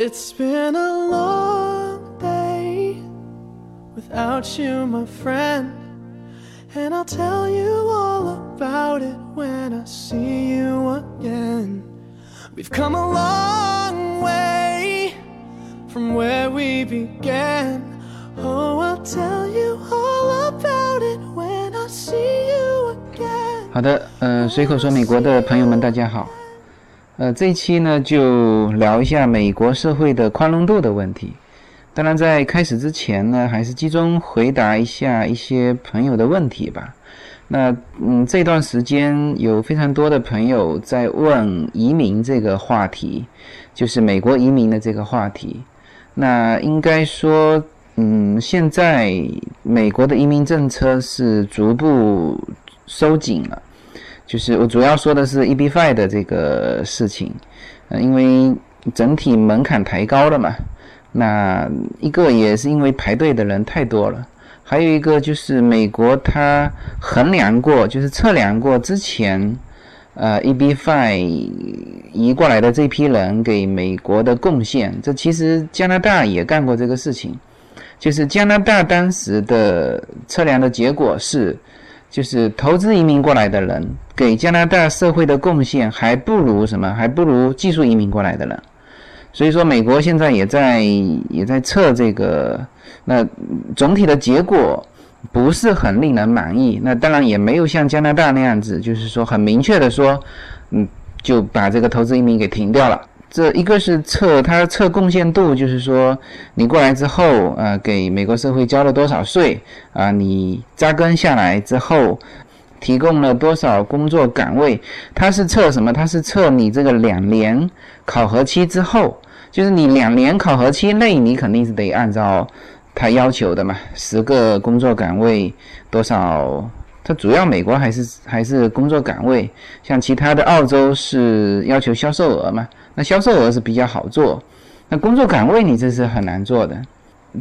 It's been a long day without you, my friend. And I'll tell you all about it when I see you again. We've come a long way from where we began. Oh, I'll tell you all about it when I see you again. 好的，呃，随口说美国的朋友们，大家好。 呃，这一期呢，就聊一下美国社会的宽容度的问题。当然，在开始之前呢，还是集中回答一下一些朋友的问题吧。那嗯，这段时间有非常多的朋友在问移民这个话题，就是美国移民的这个话题。那应该说，嗯，现在美国的移民政策是逐步收紧了。就是我主要说的是 EB-5 的这个事情，呃，因为整体门槛抬高了嘛。那一个也是因为排队的人太多了，还有一个就是美国它衡量过，就是测量过之前，呃，EB-5 移过来的这批人给美国的贡献，这其实加拿大也干过这个事情，就是加拿大当时的测量的结果是，就是投资移民过来的人给加拿大社会的贡献还不如什么，还不如技术移民过来的人。所以说，美国现在也在也在测这个，那总体的结果不是很令人满意。那当然也没有像加拿大那样子，就是说很明确的说，嗯，就把这个投资移民给停掉了。这一个是测它测贡献度，就是说你过来之后，呃，给美国社会交了多少税啊？你扎根下来之后，提供了多少工作岗位？它是测什么？它是测你这个两年考核期之后。就是你两年考核期内，你肯定是得按照他要求的嘛，十个工作岗位多少？主要美国还是还是工作岗位，像其他的澳洲是要求销售额嘛，那销售额是比较好做，那工作岗位你这是很难做的。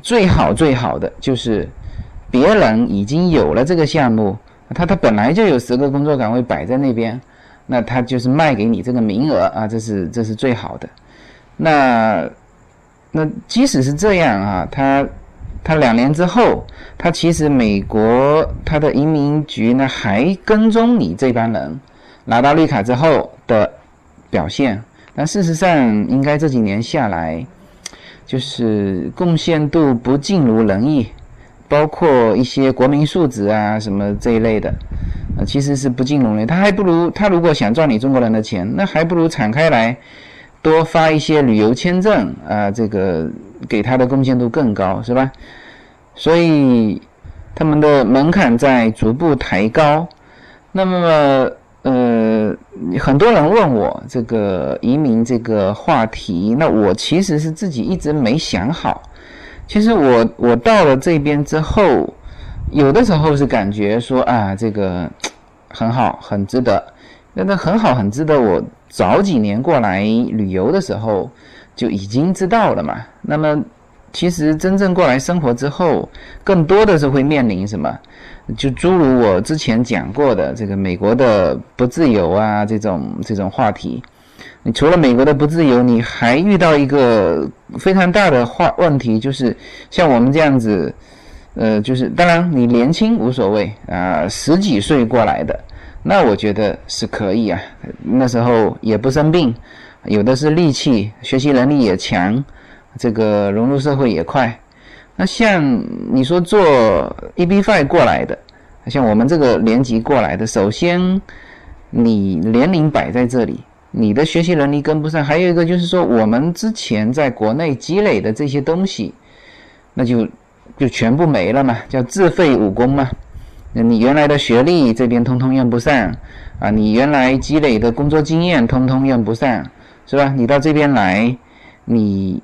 最好最好的就是别人已经有了这个项目，他他本来就有十个工作岗位摆在那边，那他就是卖给你这个名额啊，这是这是最好的。那，那即使是这样啊，他，他两年之后，他其实美国他的移民局呢还跟踪你这帮人拿到绿卡之后的表现，但事实上应该这几年下来，就是贡献度不尽如人意，包括一些国民素质啊什么这一类的，啊其实是不尽如人意，他还不如他如果想赚你中国人的钱，那还不如敞开来。多发一些旅游签证啊，这个给他的贡献度更高，是吧？所以他们的门槛在逐步抬高。那么，呃，很多人问我这个移民这个话题，那我其实是自己一直没想好。其实我我到了这边之后，有的时候是感觉说啊，这个很好，很值得。那那很好，很值得我。早几年过来旅游的时候就已经知道了嘛。那么，其实真正过来生活之后，更多的是会面临什么？就诸如我之前讲过的这个美国的不自由啊，这种这种话题。你除了美国的不自由，你还遇到一个非常大的话问题，就是像我们这样子，呃，就是当然你年轻无所谓啊，十几岁过来的。那我觉得是可以啊，那时候也不生病，有的是力气，学习能力也强，这个融入社会也快。那像你说做 EB five 过来的，像我们这个年级过来的，首先你年龄摆在这里，你的学习能力跟不上，还有一个就是说我们之前在国内积累的这些东西，那就就全部没了嘛，叫自废武功嘛。那你原来的学历这边通通用不上啊，你原来积累的工作经验通通用不上，是吧？你到这边来，你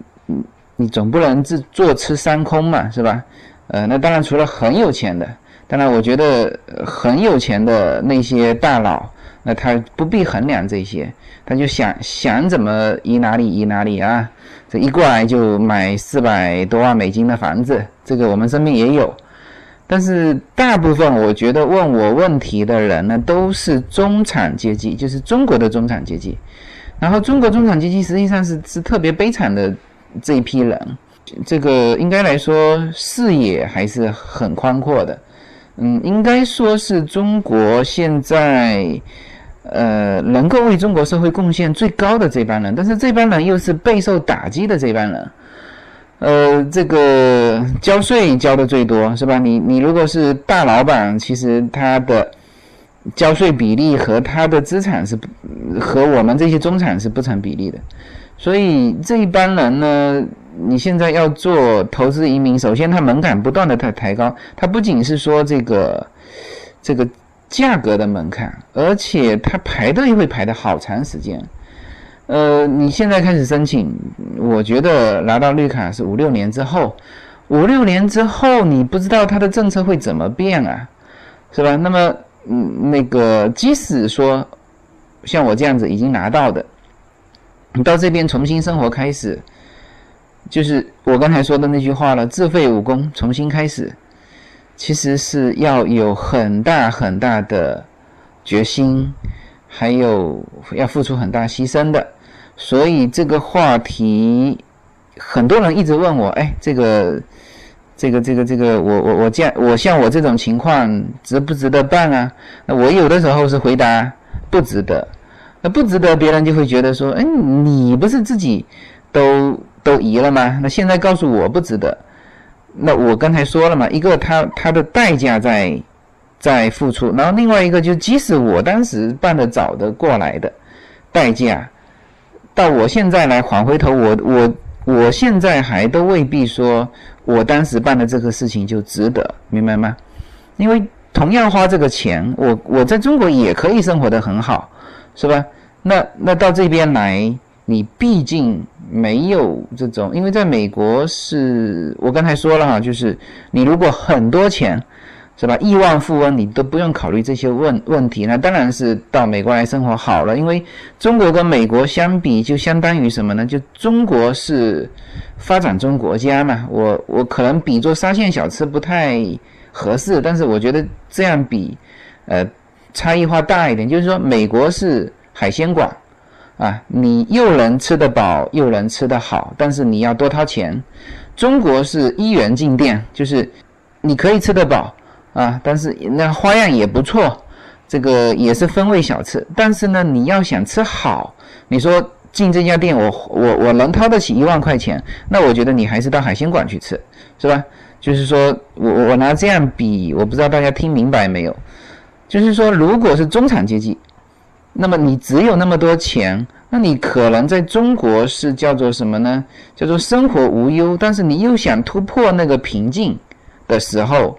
你总不能自坐吃山空嘛，是吧？呃，那当然除了很有钱的，当然我觉得很有钱的那些大佬，那他不必衡量这些，他就想想怎么移哪里移哪里啊，这一过来就买四百多万美金的房子，这个我们身边也有。但是大部分我觉得问我问题的人呢，都是中产阶级，就是中国的中产阶级。然后中国中产阶级实际上是是特别悲惨的这一批人，这个应该来说视野还是很宽阔的。嗯，应该说是中国现在，呃，能够为中国社会贡献最高的这帮人，但是这帮人又是备受打击的这帮人。呃，这个交税交的最多是吧？你你如果是大老板，其实他的交税比例和他的资产是和我们这些中产是不成比例的。所以这一帮人呢，你现在要做投资移民，首先它门槛不断的抬抬高，它不仅是说这个这个价格的门槛，而且它排队会排的好长时间。呃，你现在开始申请，我觉得拿到绿卡是五六年之后，五六年之后你不知道它的政策会怎么变啊，是吧？那么，嗯，那个即使说像我这样子已经拿到的，你到这边重新生活开始，就是我刚才说的那句话了，自废武功，重新开始，其实是要有很大很大的决心，还有要付出很大牺牲的。所以这个话题，很多人一直问我，哎，这个，这个，这个，这个，我我我这样，我像我这种情况值不值得办啊？那我有的时候是回答不值得，那不值得，别人就会觉得说，哎，你不是自己都都移了吗？那现在告诉我不值得，那我刚才说了嘛，一个他他的代价在在付出，然后另外一个就即使我当时办的早的过来的代价。到我现在来缓回头，我我我现在还都未必说我当时办的这个事情就值得，明白吗？因为同样花这个钱，我我在中国也可以生活的很好，是吧？那那到这边来，你毕竟没有这种，因为在美国是我刚才说了哈，就是你如果很多钱。是吧？亿万富翁你都不用考虑这些问问题，那当然是到美国来生活好了。因为中国跟美国相比，就相当于什么呢？就中国是发展中国家嘛。我我可能比作沙县小吃不太合适，但是我觉得这样比，呃，差异化大一点。就是说，美国是海鲜馆啊，你又能吃得饱，又能吃得好，但是你要多掏钱。中国是一元进店，就是你可以吃得饱。啊，但是那花样也不错，这个也是风味小吃。但是呢，你要想吃好，你说进这家店，我我我能掏得起一万块钱，那我觉得你还是到海鲜馆去吃，是吧？就是说我我拿这样比，我不知道大家听明白没有？就是说，如果是中产阶级，那么你只有那么多钱，那你可能在中国是叫做什么呢？叫做生活无忧。但是你又想突破那个瓶颈的时候。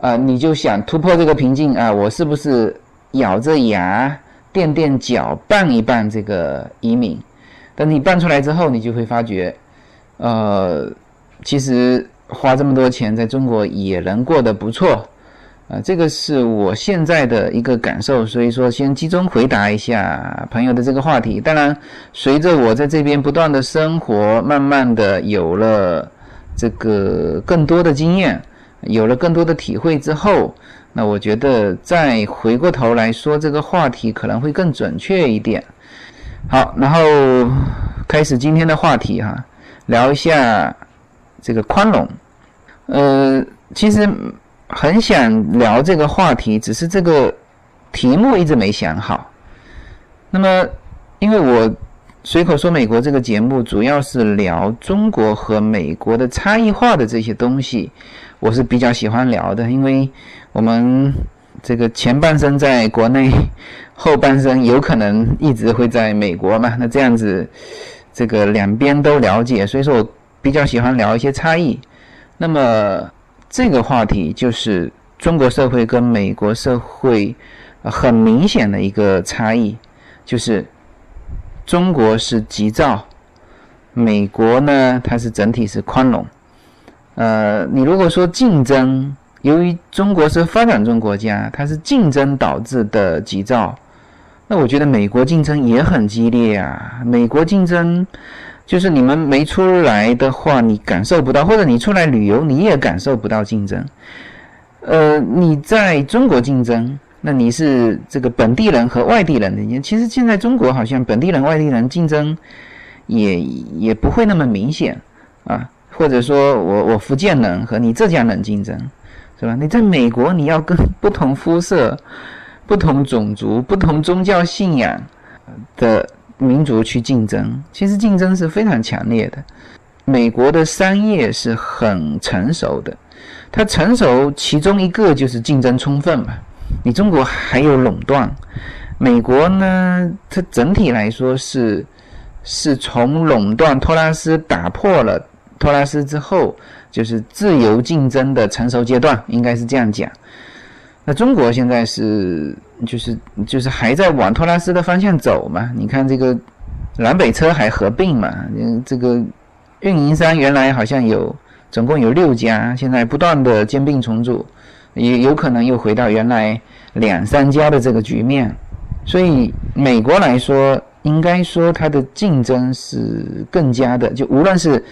啊，你就想突破这个瓶颈啊？我是不是咬着牙垫垫脚办一办这个移民？等你办出来之后，你就会发觉，呃，其实花这么多钱在中国也能过得不错啊。这个是我现在的一个感受，所以说先集中回答一下朋友的这个话题。当然，随着我在这边不断的生活，慢慢的有了这个更多的经验。有了更多的体会之后，那我觉得再回过头来说这个话题可能会更准确一点。好，然后开始今天的话题哈，聊一下这个宽容。呃，其实很想聊这个话题，只是这个题目一直没想好。那么，因为我随口说美国这个节目主要是聊中国和美国的差异化的这些东西。我是比较喜欢聊的，因为我们这个前半生在国内，后半生有可能一直会在美国嘛。那这样子，这个两边都了解，所以说我比较喜欢聊一些差异。那么这个话题就是中国社会跟美国社会很明显的一个差异，就是中国是急躁，美国呢它是整体是宽容。呃，你如果说竞争，由于中国是发展中国家，它是竞争导致的急躁，那我觉得美国竞争也很激烈啊。美国竞争就是你们没出来的话，你感受不到；或者你出来旅游，你也感受不到竞争。呃，你在中国竞争，那你是这个本地人和外地人的。其实现在中国好像本地人、外地人竞争也也不会那么明显啊。或者说我我福建人和你浙江人竞争，是吧？你在美国你要跟不同肤色、不同种族、不同宗教信仰的民族去竞争，其实竞争是非常强烈的。美国的商业是很成熟的，它成熟其中一个就是竞争充分嘛。你中国还有垄断，美国呢，它整体来说是是从垄断托拉斯打破了。托拉斯之后就是自由竞争的成熟阶段，应该是这样讲。那中国现在是就是就是还在往托拉斯的方向走嘛？你看这个南北车还合并嘛？嗯，这个运营商原来好像有总共有六家，现在不断的兼并重组，也有可能又回到原来两三家的这个局面。所以美国来说，应该说它的竞争是更加的，就无论是。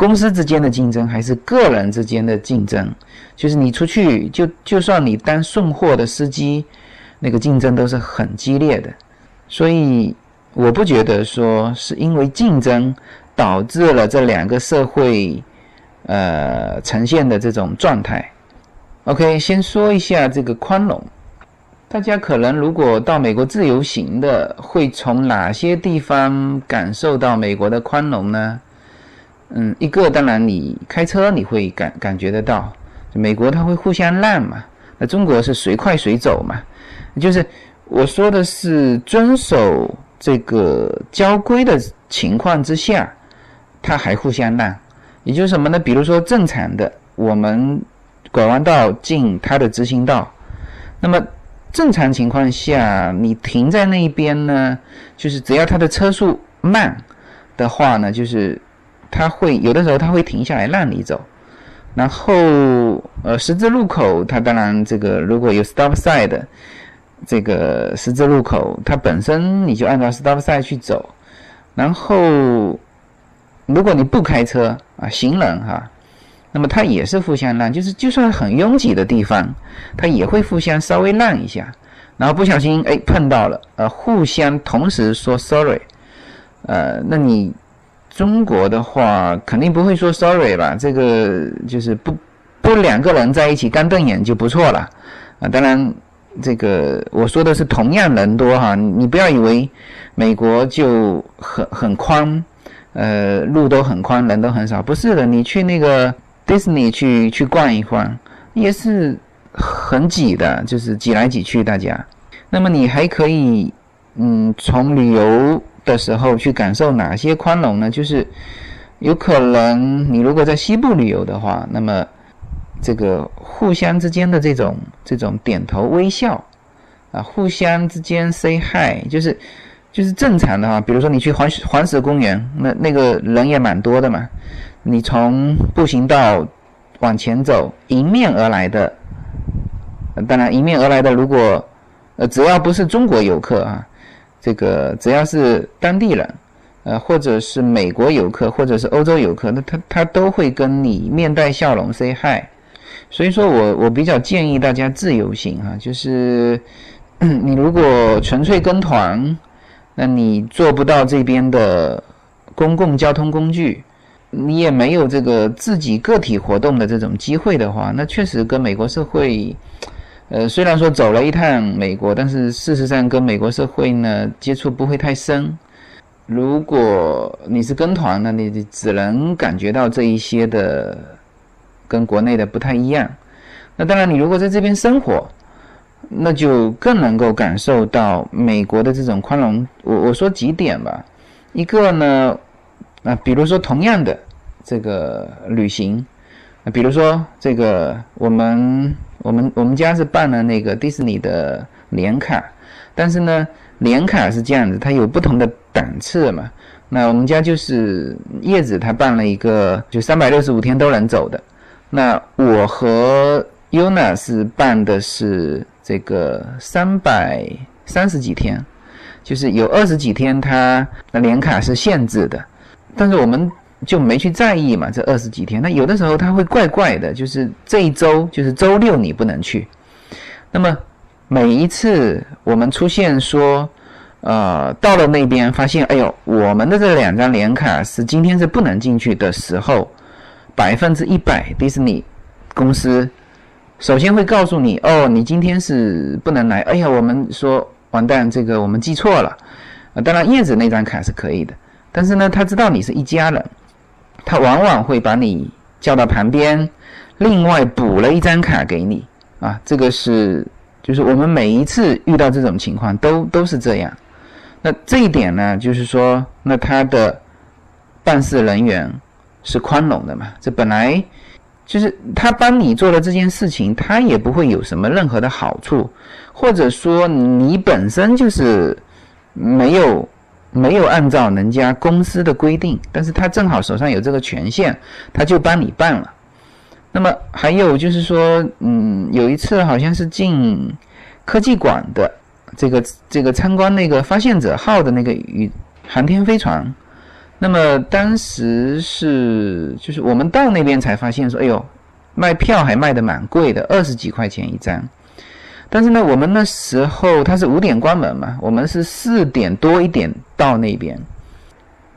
公司之间的竞争还是个人之间的竞争，就是你出去就就算你当送货的司机，那个竞争都是很激烈的。所以我不觉得说是因为竞争导致了这两个社会呃呈现的这种状态。OK，先说一下这个宽容，大家可能如果到美国自由行的，会从哪些地方感受到美国的宽容呢？嗯，一个当然你开车你会感感觉得到，美国它会互相让嘛，那中国是随快随走嘛，就是我说的是遵守这个交规的情况之下，它还互相让，也就是什么呢？比如说正常的我们拐弯道进它的直行道，那么正常情况下你停在那一边呢，就是只要它的车速慢的话呢，就是。他会有的时候他会停下来让你走，然后呃十字路口，它当然这个如果有 stop sign 这个十字路口，它本身你就按照 stop sign 去走，然后如果你不开车啊行人哈，那么它也是互相让，就是就算很拥挤的地方，它也会互相稍微让一下，然后不小心哎碰到了，呃互相同时说 sorry，呃那你。中国的话肯定不会说 sorry 吧？这个就是不不两个人在一起干瞪眼就不错了啊！当然，这个我说的是同样人多哈，你不要以为美国就很很宽，呃，路都很宽，人都很少，不是的。你去那个 Disney 去去逛一逛，也是很挤的，就是挤来挤去大家。那么你还可以，嗯，从旅游。的时候去感受哪些宽容呢？就是有可能你如果在西部旅游的话，那么这个互相之间的这种这种点头微笑啊，互相之间 say hi，就是就是正常的哈。比如说你去黄黄石公园，那那个人也蛮多的嘛。你从步行道往前走，迎面而来的，当然迎面而来的，如果呃只要不是中国游客啊。这个只要是当地人，呃，或者是美国游客，或者是欧洲游客，那他他都会跟你面带笑容 say hi。所以说我我比较建议大家自由行哈，就是你如果纯粹跟团，那你做不到这边的公共交通工具，你也没有这个自己个体活动的这种机会的话，那确实跟美国社会。呃，虽然说走了一趟美国，但是事实上跟美国社会呢接触不会太深。如果你是跟团那，你只能感觉到这一些的跟国内的不太一样。那当然，你如果在这边生活，那就更能够感受到美国的这种宽容。我我说几点吧，一个呢，啊，比如说同样的这个旅行，啊，比如说这个我们。我们我们家是办了那个迪士尼的年卡，但是呢，年卡是这样子，它有不同的档次嘛。那我们家就是叶子，他办了一个就三百六十五天都能走的。那我和 Yuna 是办的是这个三百三十几天，就是有二十几天他的年卡是限制的，但是我们。就没去在意嘛，这二十几天，那有的时候他会怪怪的，就是这一周就是周六你不能去。那么每一次我们出现说，呃，到了那边发现，哎呦，我们的这两张年卡是今天是不能进去的时候，百分之一百迪士尼公司首先会告诉你，哦，你今天是不能来。哎呀，我们说完蛋，这个我们记错了。啊，当然叶子那张卡是可以的，但是呢，他知道你是一家人，他往往会把你叫到旁边，另外补了一张卡给你。啊，这个是就是我们每一次遇到这种情况都都是这样。那这一点呢，就是说，那他的办事人员是宽容的嘛？这本来就是他帮你做了这件事情，他也不会有什么任何的好处，或者说你本身就是没有没有按照人家公司的规定，但是他正好手上有这个权限，他就帮你办了。那么还有就是说，嗯，有一次好像是进科技馆的。这个这个参观那个发现者号的那个宇航天飞船，那么当时是就是我们到那边才发现说，哎呦，卖票还卖的蛮贵的，二十几块钱一张。但是呢，我们那时候它是五点关门嘛，我们是四点多一点到那边，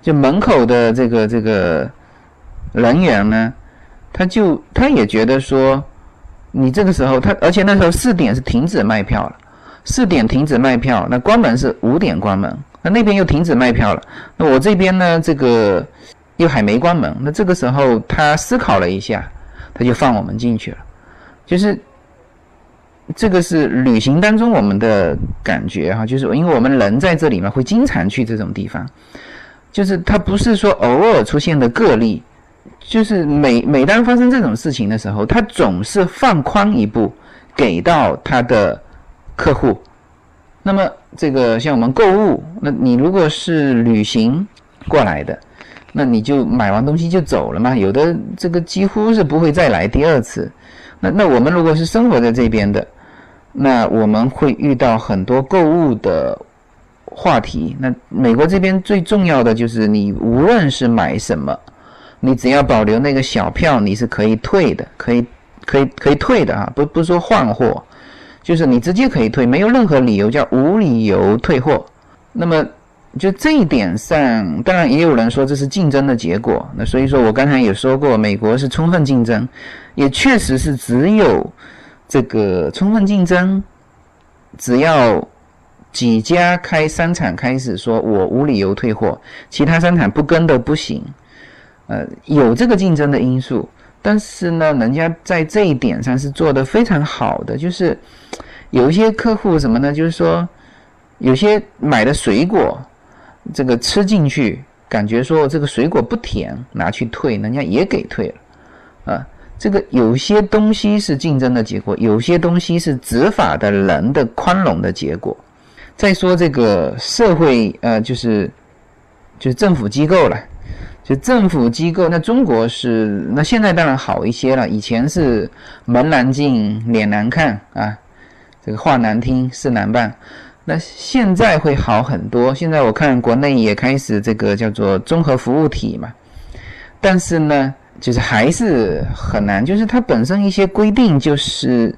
就门口的这个这个人员呢，他就他也觉得说，你这个时候他，而且那时候四点是停止卖票了。四点停止卖票，那关门是五点关门，那那边又停止卖票了，那我这边呢，这个又还没关门，那这个时候他思考了一下，他就放我们进去了，就是这个是旅行当中我们的感觉哈，就是因为我们人在这里嘛，会经常去这种地方，就是他不是说偶尔出现的个例，就是每每当发生这种事情的时候，他总是放宽一步给到他的。客户，那么这个像我们购物，那你如果是旅行过来的，那你就买完东西就走了嘛。有的这个几乎是不会再来第二次。那那我们如果是生活在这边的，那我们会遇到很多购物的话题。那美国这边最重要的就是你无论是买什么，你只要保留那个小票，你是可以退的，可以可以可以退的啊，不不说换货。就是你直接可以退，没有任何理由叫无理由退货。那么就这一点上，当然也有人说这是竞争的结果。那所以说我刚才也说过，美国是充分竞争，也确实是只有这个充分竞争，只要几家开商场开始说我无理由退货，其他商场不跟的不行。呃，有这个竞争的因素。但是呢，人家在这一点上是做的非常好的，就是有一些客户什么呢？就是说，有些买的水果，这个吃进去感觉说这个水果不甜，拿去退，人家也给退了，啊，这个有些东西是竞争的结果，有些东西是执法的人的宽容的结果。再说这个社会，呃，就是就是政府机构了。就政府机构，那中国是那现在当然好一些了。以前是门难进，脸难看啊，这个话难听，事难办。那现在会好很多。现在我看国内也开始这个叫做综合服务体嘛，但是呢，就是还是很难。就是它本身一些规定，就是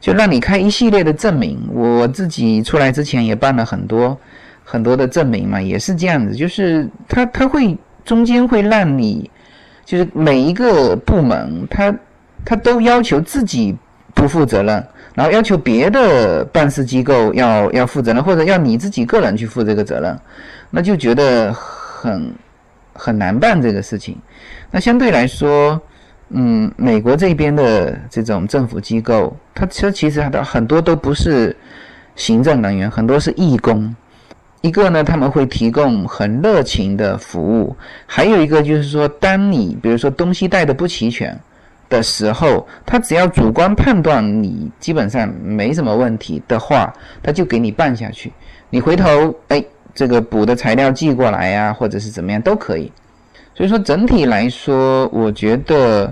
就让你开一系列的证明。我自己出来之前也办了很多很多的证明嘛，也是这样子。就是他他会。中间会让你，就是每一个部门，他他都要求自己不负责任，然后要求别的办事机构要要负责任，或者要你自己个人去负这个责任，那就觉得很很难办这个事情。那相对来说，嗯，美国这边的这种政府机构，它其实其实很多都不是行政人员，很多是义工。一个呢，他们会提供很热情的服务；还有一个就是说，当你比如说东西带的不齐全的时候，他只要主观判断你基本上没什么问题的话，他就给你办下去。你回头哎，这个补的材料寄过来呀，或者是怎么样都可以。所以说整体来说，我觉得，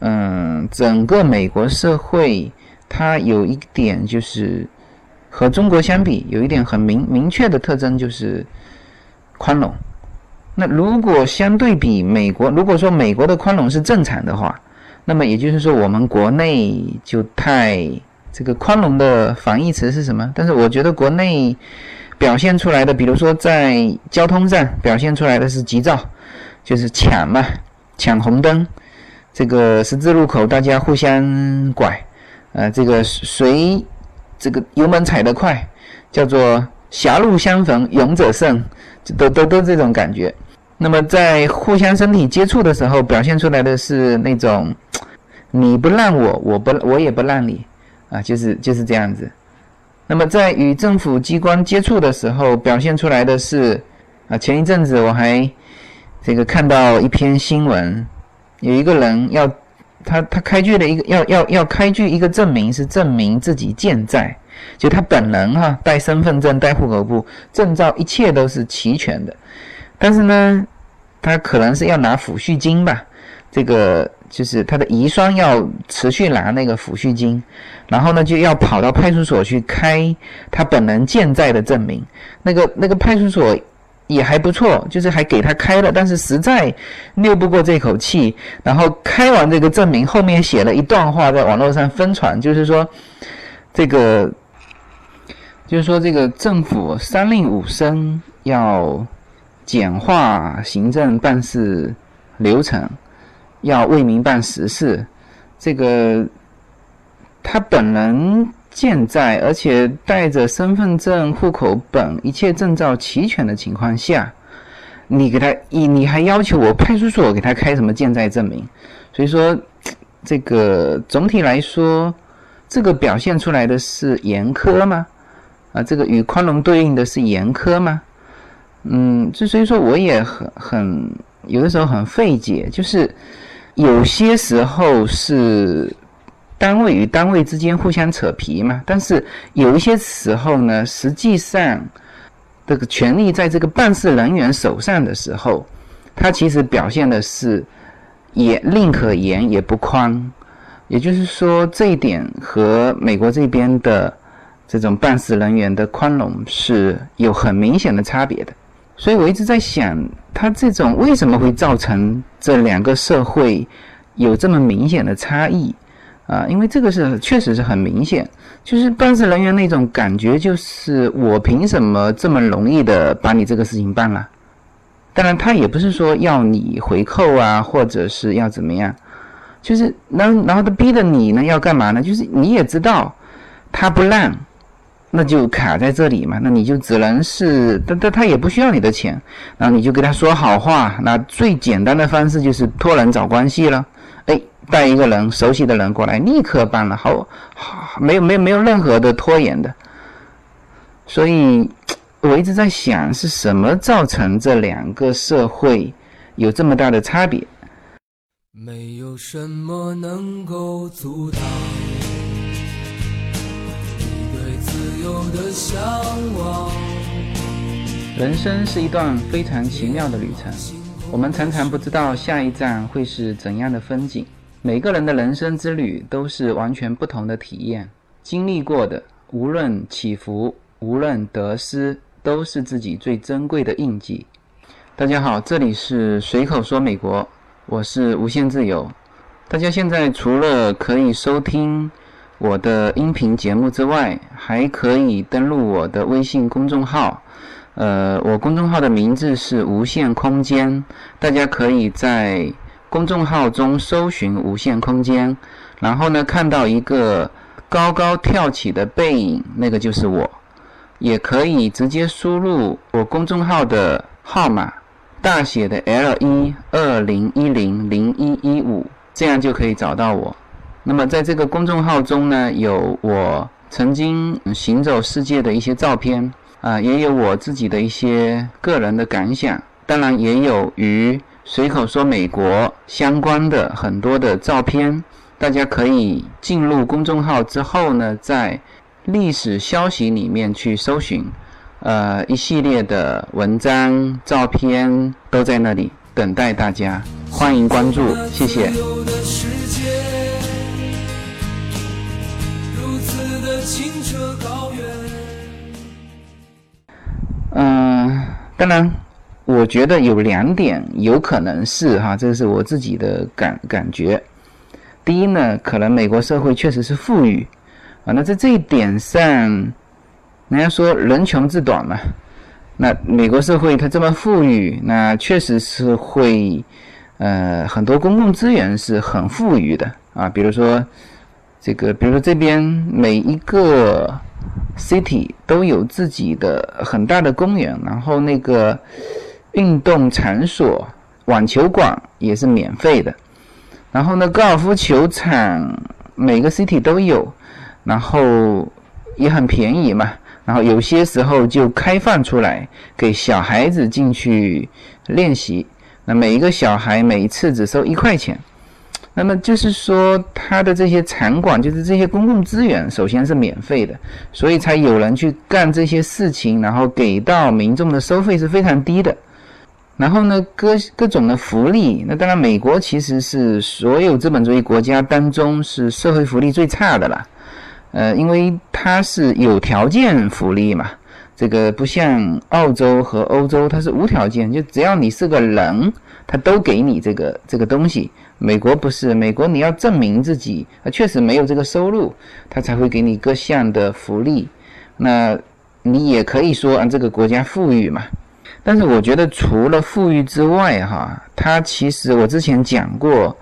嗯，整个美国社会它有一点就是。和中国相比，有一点很明明确的特征就是宽容。那如果相对比美国，如果说美国的宽容是正常的话，那么也就是说我们国内就太这个宽容的反义词是什么？但是我觉得国内表现出来的，比如说在交通上表现出来的是急躁，就是抢嘛，抢红灯，这个十字路口大家互相拐，呃，这个谁这个油门踩得快，叫做狭路相逢勇者胜，都都都这种感觉。那么在互相身体接触的时候，表现出来的是那种 你不让我，我不我也不让你，啊，就是就是这样子。那么在与政府机关接触的时候，表现出来的是啊，前一阵子我还这个看到一篇新闻，有一个人要他他开具了一个要要要开具一个证明，是证明自己健在，就他本人哈带身份证、带户口簿、证照，一切都是齐全的，但是呢。他可能是要拿抚恤金吧，这个就是他的遗孀要持续拿那个抚恤金，然后呢就要跑到派出所去开他本人健在的证明。那个那个派出所也还不错，就是还给他开了，但是实在拗不过这口气。然后开完这个证明，后面写了一段话在网络上疯传，就是说这个就是说这个政府三令五申要。简化行政办事流程，要为民办实事。这个他本人健在，而且带着身份证、户口本，一切证照齐全的情况下，你给他，你你还要求我派出所给他开什么健在证明？所以说，这个总体来说，这个表现出来的是严苛吗？啊，这个与宽容对应的是严苛吗？嗯，就所以说我也很很有的时候很费解，就是有些时候是单位与单位之间互相扯皮嘛，但是有一些时候呢，实际上这个权力在这个办事人员手上的时候，他其实表现的是也宁可严也不宽，也就是说这一点和美国这边的这种办事人员的宽容是有很明显的差别的。所以我一直在想，他这种为什么会造成这两个社会有这么明显的差异啊？因为这个是确实是很明显，就是办事人员那种感觉，就是我凭什么这么容易的把你这个事情办了？当然，他也不是说要你回扣啊，或者是要怎么样，就是然然后他逼着你呢要干嘛呢？就是你也知道他不让。那就卡在这里嘛，那你就只能是，但但他也不需要你的钱，然后你就给他说好话。那最简单的方式就是托人找关系了，哎，带一个人熟悉的人过来，立刻办了，好，好，没有没有没有任何的拖延的。所以，我一直在想，是什么造成这两个社会有这么大的差别？没有什么能够阻挡。的向往人生是一段非常奇妙的旅程，我们常常不知道下一站会是怎样的风景。每个人的人生之旅都是完全不同的体验，经历过的无论起伏，无论得失，都是自己最珍贵的印记。大家好，这里是随口说美国，我是无限自由。大家现在除了可以收听。我的音频节目之外，还可以登录我的微信公众号。呃，我公众号的名字是无限空间，大家可以在公众号中搜寻“无限空间”，然后呢，看到一个高高跳起的背影，那个就是我。也可以直接输入我公众号的号码，大写的 L 一二零一零零一一五，这样就可以找到我。那么在这个公众号中呢，有我曾经行走世界的一些照片啊，也有我自己的一些个人的感想，当然也有与随口说美国相关的很多的照片。大家可以进入公众号之后呢，在历史消息里面去搜寻，呃，一系列的文章、照片都在那里等待大家，欢迎关注，谢谢。嗯，当然，我觉得有两点有可能是哈，这是我自己的感感觉。第一呢，可能美国社会确实是富裕啊，那在这一点上，人家说人穷志短嘛，那美国社会它这么富裕，那确实是会，呃，很多公共资源是很富裕的啊，比如说这个，比如说这边每一个 city 都有自己的很大的公园，然后那个运动场所、网球馆也是免费的，然后呢，高尔夫球场每个 city 都有，然后也很便宜嘛。然后有些时候就开放出来给小孩子进去练习，那每一个小孩每一次只收一块钱，那么就是说他的这些场馆就是这些公共资源首先是免费的，所以才有人去干这些事情，然后给到民众的收费是非常低的。然后呢，各各种的福利，那当然美国其实是所有资本主义国家当中是社会福利最差的了。呃，因为它是有条件福利嘛，这个不像澳洲和欧洲，它是无条件，就只要你是个人，他都给你这个这个东西。美国不是，美国你要证明自己啊，确实没有这个收入，他才会给你各项的福利。那你也可以说啊，这个国家富裕嘛。但是我觉得除了富裕之外，哈，它其实我之前讲过，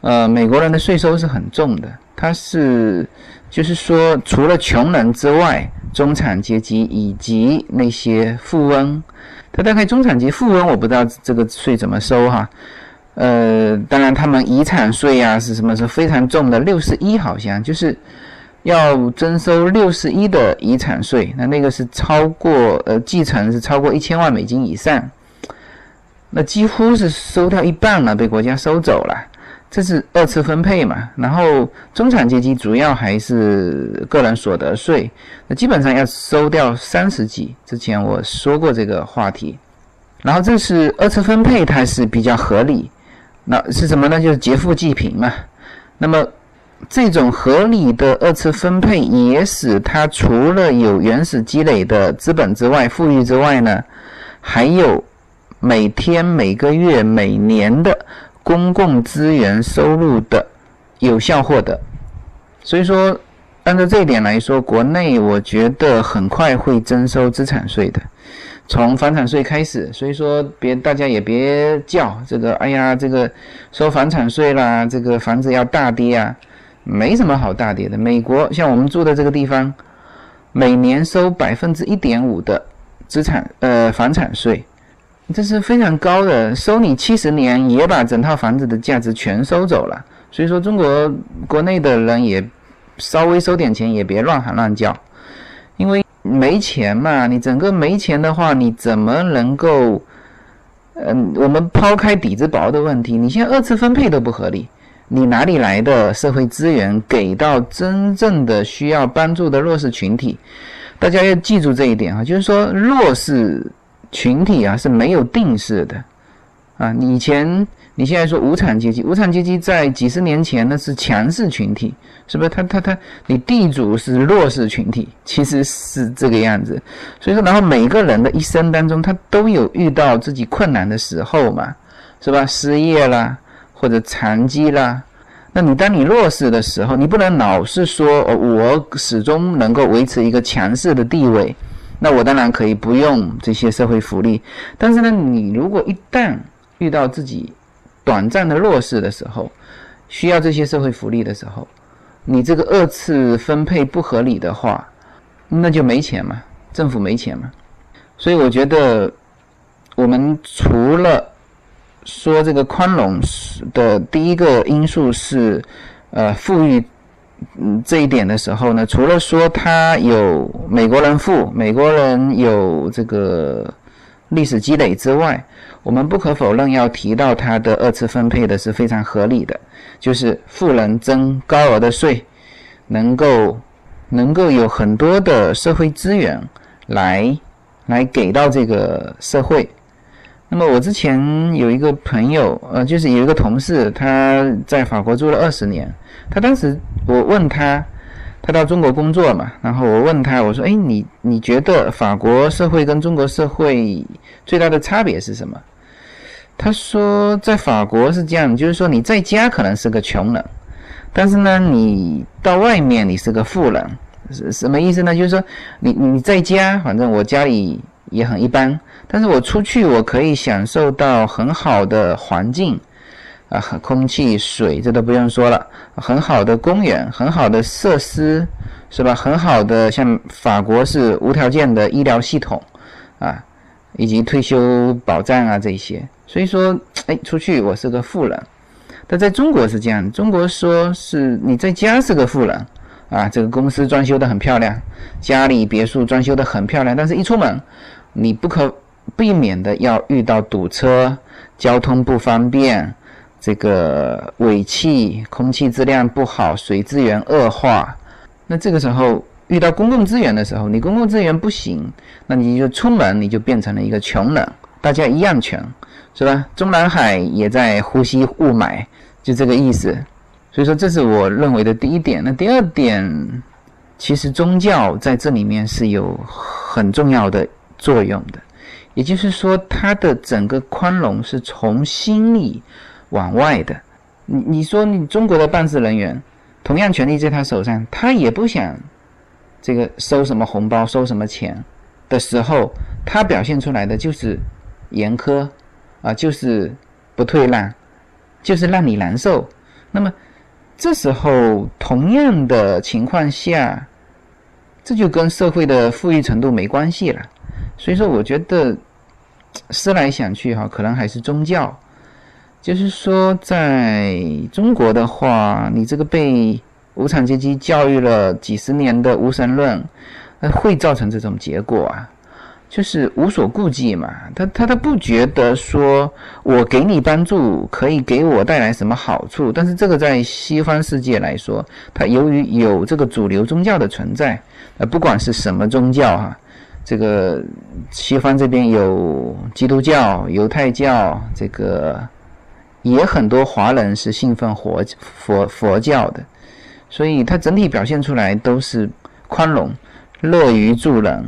呃，美国人的税收是很重的，它是。就是说，除了穷人之外，中产阶级以及那些富翁，他大概中产阶级富翁，我不知道这个税怎么收哈。呃，当然他们遗产税啊是什么是非常重的，六十一好像就是要征收六十一的遗产税，那那个是超过呃继承是超过一千万美金以上，那几乎是收掉一半了，被国家收走了。这是二次分配嘛，然后中产阶级主要还是个人所得税，那基本上要收掉三十几。之前我说过这个话题，然后这是二次分配，它是比较合理。那是什么呢？就是劫富济贫嘛。那么这种合理的二次分配，也使它除了有原始积累的资本之外，富裕之外呢，还有每天、每个月、每年的。公共资源收入的有效获得，所以说，按照这一点来说，国内我觉得很快会征收资产税的，从房产税开始。所以说，别大家也别叫这个，哎呀，这个收房产税啦，这个房子要大跌啊，没什么好大跌的。美国像我们住的这个地方，每年收百分之一点五的资产呃房产税。这是非常高的，收你七十年也把整套房子的价值全收走了。所以说，中国国内的人也稍微收点钱，也别乱喊乱叫，因为没钱嘛。你整个没钱的话，你怎么能够？嗯，我们抛开底子薄的问题，你现在二次分配都不合理，你哪里来的社会资源给到真正的需要帮助的弱势群体？大家要记住这一点啊，就是说弱势。群体啊是没有定式的，啊，你以前你现在说无产阶级，无产阶级在几十年前那是强势群体，是不是？他他他，你地主是弱势群体，其实是这个样子。所以说，然后每个人的一生当中，他都有遇到自己困难的时候嘛，是吧？失业啦，或者残疾啦，那你当你弱势的时候，你不能老是说哦，我始终能够维持一个强势的地位。那我当然可以不用这些社会福利，但是呢，你如果一旦遇到自己短暂的弱势的时候，需要这些社会福利的时候，你这个二次分配不合理的话，那就没钱嘛，政府没钱嘛。所以我觉得，我们除了说这个宽容的第一个因素是，呃，富裕。嗯，这一点的时候呢，除了说他有美国人富，美国人有这个历史积累之外，我们不可否认要提到他的二次分配的是非常合理的，就是富人征高额的税，能够能够有很多的社会资源来来给到这个社会。那么我之前有一个朋友，呃，就是有一个同事，他在法国住了二十年。他当时我问他，他到中国工作嘛，然后我问他，我说：“哎，你你觉得法国社会跟中国社会最大的差别是什么？”他说：“在法国是这样，就是说你在家可能是个穷人，但是呢，你到外面你是个富人，是什么意思呢？就是说，你你在家，反正我家里也很一般，但是我出去，我可以享受到很好的环境，啊，空气、水这都不用说了，很好的公园，很好的设施，是吧？很好的，像法国是无条件的医疗系统，啊，以及退休保障啊这些。所以说，哎，出去我是个富人。但在中国是这样，中国说是你在家是个富人。啊，这个公司装修的很漂亮，家里别墅装修的很漂亮，但是一出门，你不可避免的要遇到堵车、交通不方便、这个尾气、空气质量不好、水资源恶化。那这个时候遇到公共资源的时候，你公共资源不行，那你就出门你就变成了一个穷人，大家一样穷，是吧？中南海也在呼吸雾霾，就这个意思。所以说，这是我认为的第一点。那第二点，其实宗教在这里面是有很重要的作用的。也就是说，它的整个宽容是从心里往外的。你你说，你中国的办事人员，同样权力在他手上，他也不想这个收什么红包、收什么钱的时候，他表现出来的就是严苛啊，就是不退让，就是让你难受。那么。这时候，同样的情况下，这就跟社会的富裕程度没关系了。所以说，我觉得思来想去哈，可能还是宗教。就是说，在中国的话，你这个被无产阶级教育了几十年的无神论，那会造成这种结果啊。就是无所顾忌嘛，他他他不觉得说我给你帮助可以给我带来什么好处，但是这个在西方世界来说，它由于有这个主流宗教的存在，呃，不管是什么宗教哈，这个西方这边有基督教、犹太教，这个也很多华人是信奉佛佛佛教的，所以它整体表现出来都是宽容、乐于助人。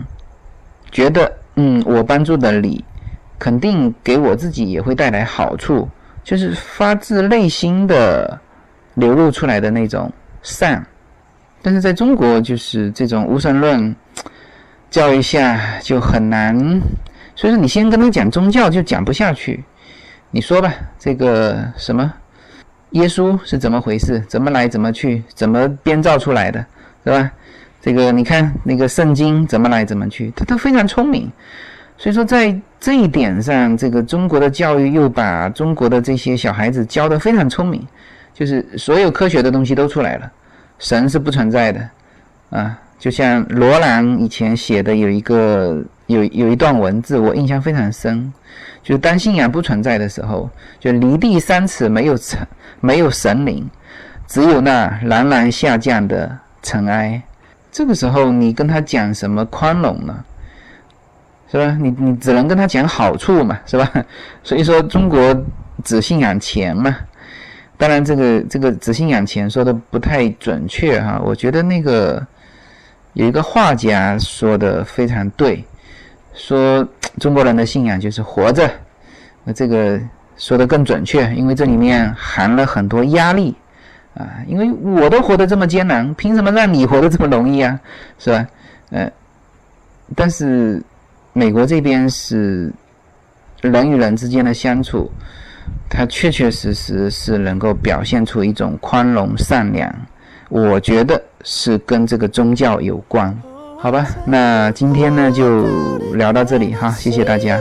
觉得嗯，我帮助的你，肯定给我自己也会带来好处，就是发自内心的流露出来的那种善。但是在中国，就是这种无神论教育下就很难，所以说你先跟他讲宗教就讲不下去。你说吧，这个什么耶稣是怎么回事？怎么来怎么去？怎么编造出来的，是吧？这个你看，那个圣经怎么来怎么去，他都非常聪明。所以说，在这一点上，这个中国的教育又把中国的这些小孩子教得非常聪明，就是所有科学的东西都出来了，神是不存在的啊。就像罗兰以前写的有一个有有一段文字，我印象非常深，就是当信仰不存在的时候，就离地三尺没有尘，没有神灵，只有那冉冉下降的尘埃。这个时候，你跟他讲什么宽容呢？是吧？你你只能跟他讲好处嘛，是吧？所以说，中国只信仰钱嘛。当然，这个这个只信仰钱说的不太准确哈。我觉得那个有一个画家说的非常对，说中国人的信仰就是活着。那这个说的更准确，因为这里面含了很多压力。啊，因为我都活得这么艰难，凭什么让你活得这么容易啊？是吧？呃，但是美国这边是人与人之间的相处，它确确实实是能够表现出一种宽容善良。我觉得是跟这个宗教有关，好吧？那今天呢就聊到这里哈，谢谢大家。